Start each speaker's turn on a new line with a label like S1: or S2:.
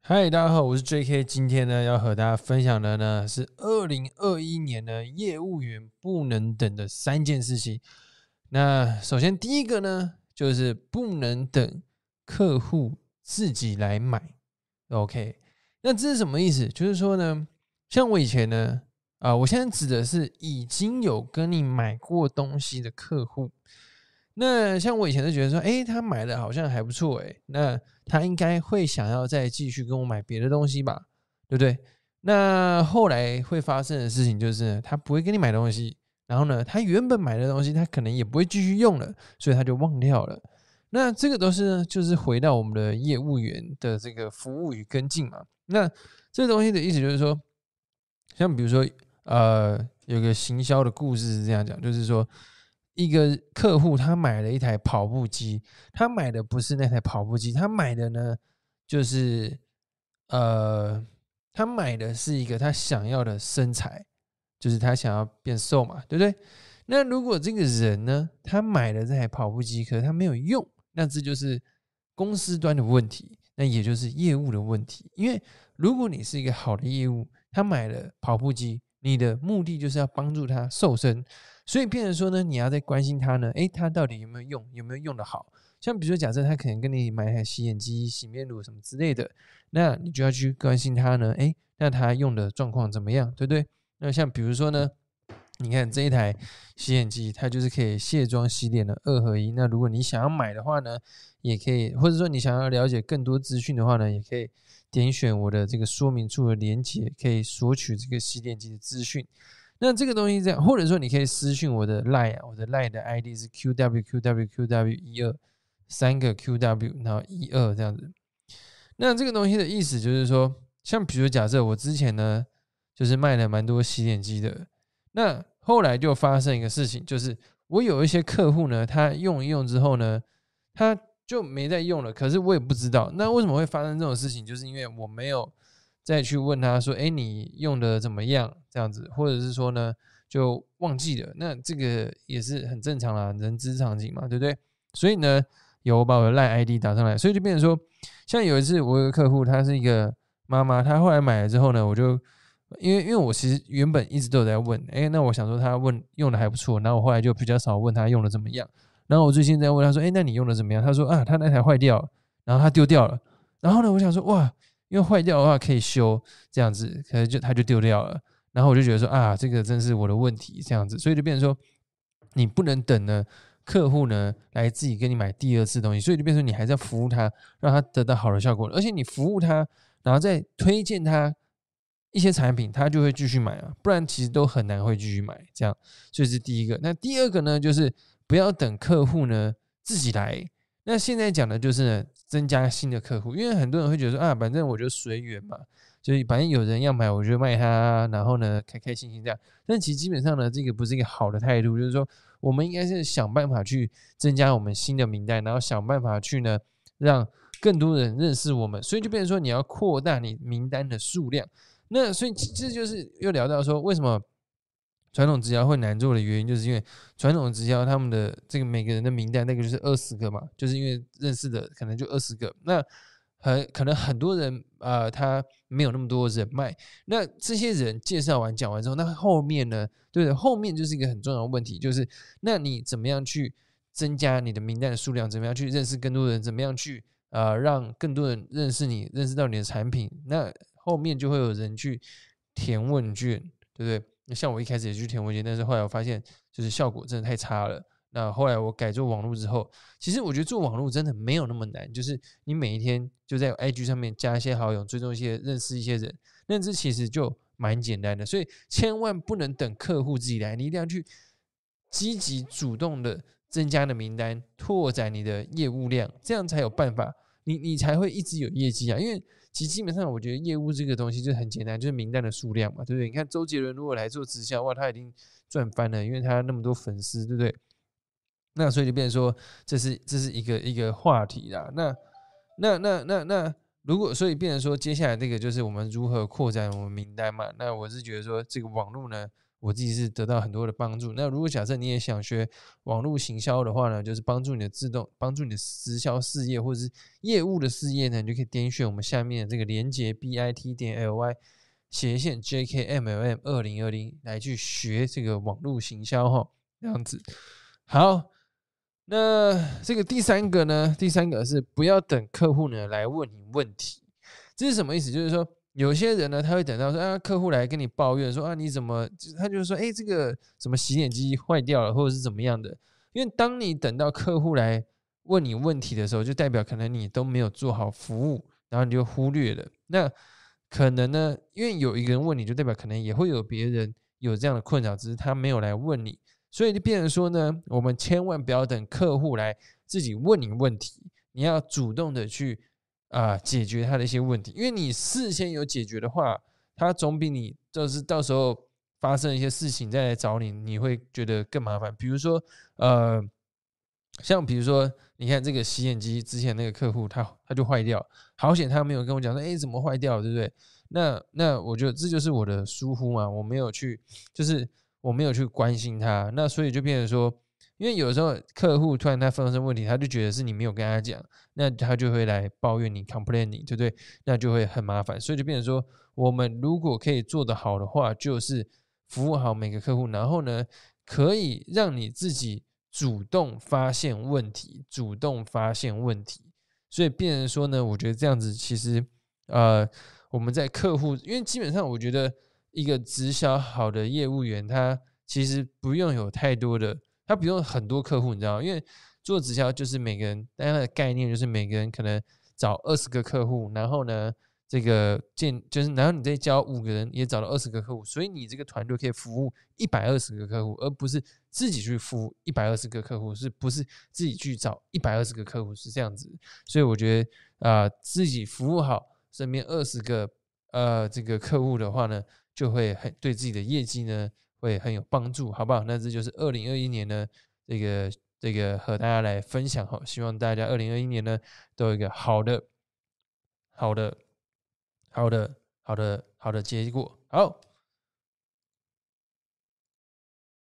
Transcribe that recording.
S1: 嗨，大家好，我是 J.K。今天呢，要和大家分享的呢是二零二一年呢业务员不能等的三件事情。那首先第一个呢，就是不能等客户自己来买。OK，那这是什么意思？就是说呢，像我以前呢，啊，我现在指的是已经有跟你买过东西的客户。那像我以前就觉得说，哎，他买的好像还不错，哎，那他应该会想要再继续跟我买别的东西吧，对不对？那后来会发生的事情就是，他不会跟你买东西，然后呢，他原本买的东西他可能也不会继续用了，所以他就忘掉了。那这个都是就是回到我们的业务员的这个服务与跟进嘛。那这东西的意思就是说，像比如说，呃，有个行销的故事是这样讲，就是说。一个客户他买了一台跑步机，他买的不是那台跑步机，他买的呢就是呃，他买的是一个他想要的身材，就是他想要变瘦嘛，对不对？那如果这个人呢，他买了这台跑步机，可是他没有用，那这就是公司端的问题，那也就是业务的问题。因为如果你是一个好的业务，他买了跑步机，你的目的就是要帮助他瘦身。所以，变成说呢，你要在关心他呢，诶，他到底有没有用，有没有用的好？像比如说，假设他可能跟你买台洗眼机、洗面乳什么之类的，那你就要去关心他呢，诶，那他用的状况怎么样，对不对？那像比如说呢，你看这一台洗眼机，它就是可以卸妆洗脸的二合一。那如果你想要买的话呢，也可以，或者说你想要了解更多资讯的话呢，也可以点选我的这个说明处的连接，可以索取这个洗脸机的资讯。那这个东西这样，或者说你可以私信我的 line 啊，我的 line 的 ID 是 qwqwqw 一二三个 qw，然后一二这样子。那这个东西的意思就是说，像比如假设我之前呢，就是卖了蛮多洗脸机的，那后来就发生一个事情，就是我有一些客户呢，他用一用之后呢，他就没再用了，可是我也不知道，那为什么会发生这种事情，就是因为我没有。再去问他说：“哎，你用的怎么样？这样子，或者是说呢，就忘记了。那这个也是很正常啦，人之常情嘛，对不对？所以呢，有把我的赖 ID 打上来，所以就变成说，像有一次我有个客户，她是一个妈妈，她后来买了之后呢，我就因为因为我其实原本一直都有在问，哎，那我想说她问用的还不错，然后我后来就比较少问她用的怎么样。然后我最近在问她说：，哎，那你用的怎么样？她说：啊，她那台坏掉了，然后她丢掉了。然后呢，我想说，哇。”因为坏掉的话可以修，这样子可能就它就丢掉了。然后我就觉得说啊，这个真是我的问题，这样子，所以就变成说，你不能等呢客户呢来自己跟你买第二次东西，所以就变成你还是要服务他，让他得到好的效果。而且你服务他，然后再推荐他一些产品，他就会继续买啊，不然其实都很难会继续买。这样，这是第一个。那第二个呢，就是不要等客户呢自己来。那现在讲的就是增加新的客户，因为很多人会觉得说啊，反正我就随缘嘛，就是反正有人要买，我就卖他，然后呢开开心心这样。但其实基本上呢，这个不是一个好的态度，就是说我们应该是想办法去增加我们新的名单，然后想办法去呢让更多人认识我们，所以就变成说你要扩大你名单的数量。那所以这就是又聊到说为什么。传统直销会难做的原因，就是因为传统直销他们的这个每个人的名单，那个就是二十个嘛，就是因为认识的可能就二十个，那很可能很多人啊，他没有那么多人脉，那这些人介绍完讲完之后，那后面呢，对不对？后面就是一个很重要的问题，就是那你怎么样去增加你的名单的数量？怎么样去认识更多人？怎么样去呃让更多人认识你，认识到你的产品？那后面就会有人去填问卷，对不对？那像我一开始也去填问卷，但是后来我发现就是效果真的太差了。那后来我改做网络之后，其实我觉得做网络真的没有那么难，就是你每一天就在 IG 上面加一些好友，追踪一些认识一些人，那这其实就蛮简单的。所以千万不能等客户自己来，你一定要去积极主动的增加的名单，拓展你的业务量，这样才有办法，你你才会一直有业绩啊，因为。其基本上，我觉得业务这个东西就很简单，就是名单的数量嘛，对不对？你看周杰伦如果来做直销，哇，他已经赚翻了，因为他那么多粉丝，对不对？那所以就变成说，这是这是一个一个话题啦。那那那那那，如果所以变成说，接下来这个就是我们如何扩展我们名单嘛？那我是觉得说，这个网络呢，我自己是得到很多的帮助。那如果假设你也想学网络行销的话呢，就是帮助你的自动帮助你的直销事业或者是业务的事业呢，你就可以点选我们下面的这个连接 b i t 点 l y 斜线 j k m l m 二零二零来去学这个网络行销哈，这样子。好，那这个第三个呢，第三个是不要等客户呢来问你问题，这是什么意思？就是说。有些人呢，他会等到说啊，客户来跟你抱怨说啊，你怎么？他就是说，哎，这个什么洗脸机坏掉了，或者是怎么样的？因为当你等到客户来问你问题的时候，就代表可能你都没有做好服务，然后你就忽略了。那可能呢，因为有一个人问你就代表可能也会有别人有这样的困扰，只是他没有来问你，所以就变成说呢，我们千万不要等客户来自己问你问题，你要主动的去。啊，解决他的一些问题，因为你事先有解决的话，他总比你就是到时候发生一些事情再来找你，你会觉得更麻烦。比如说，呃，像比如说，你看这个洗眼机之前那个客户，他他就坏掉，好险他没有跟我讲说，哎，怎么坏掉，对不对？那那我觉得这就是我的疏忽嘛，我没有去，就是我没有去关心他，那所以就变成说。因为有时候客户突然他发生问题，他就觉得是你没有跟他讲，那他就会来抱怨你，complain 你，对不对？那就会很麻烦，所以就变成说，我们如果可以做得好的话，就是服务好每个客户，然后呢，可以让你自己主动发现问题，主动发现问题。所以变成说呢，我觉得这样子其实，呃，我们在客户，因为基本上我觉得一个直销好的业务员，他其实不用有太多的。他不用很多客户，你知道因为做直销就是每个人，大家的概念就是每个人可能找二十个客户，然后呢，这个建就是，然后你再教五个人也找到二十个客户，所以你这个团队可以服务一百二十个客户，而不是自己去服务一百二十个客户，是不是自己去找一百二十个客户是这样子？所以我觉得啊，自己服务好身边二十个呃这个客户的话呢，就会很对自己的业绩呢。会很有帮助，好不好？那这就是二零二一年呢，这个这个和大家来分享哈，希望大家二零二一年呢都有一个好的、好的、好的、好的、好的结果。好。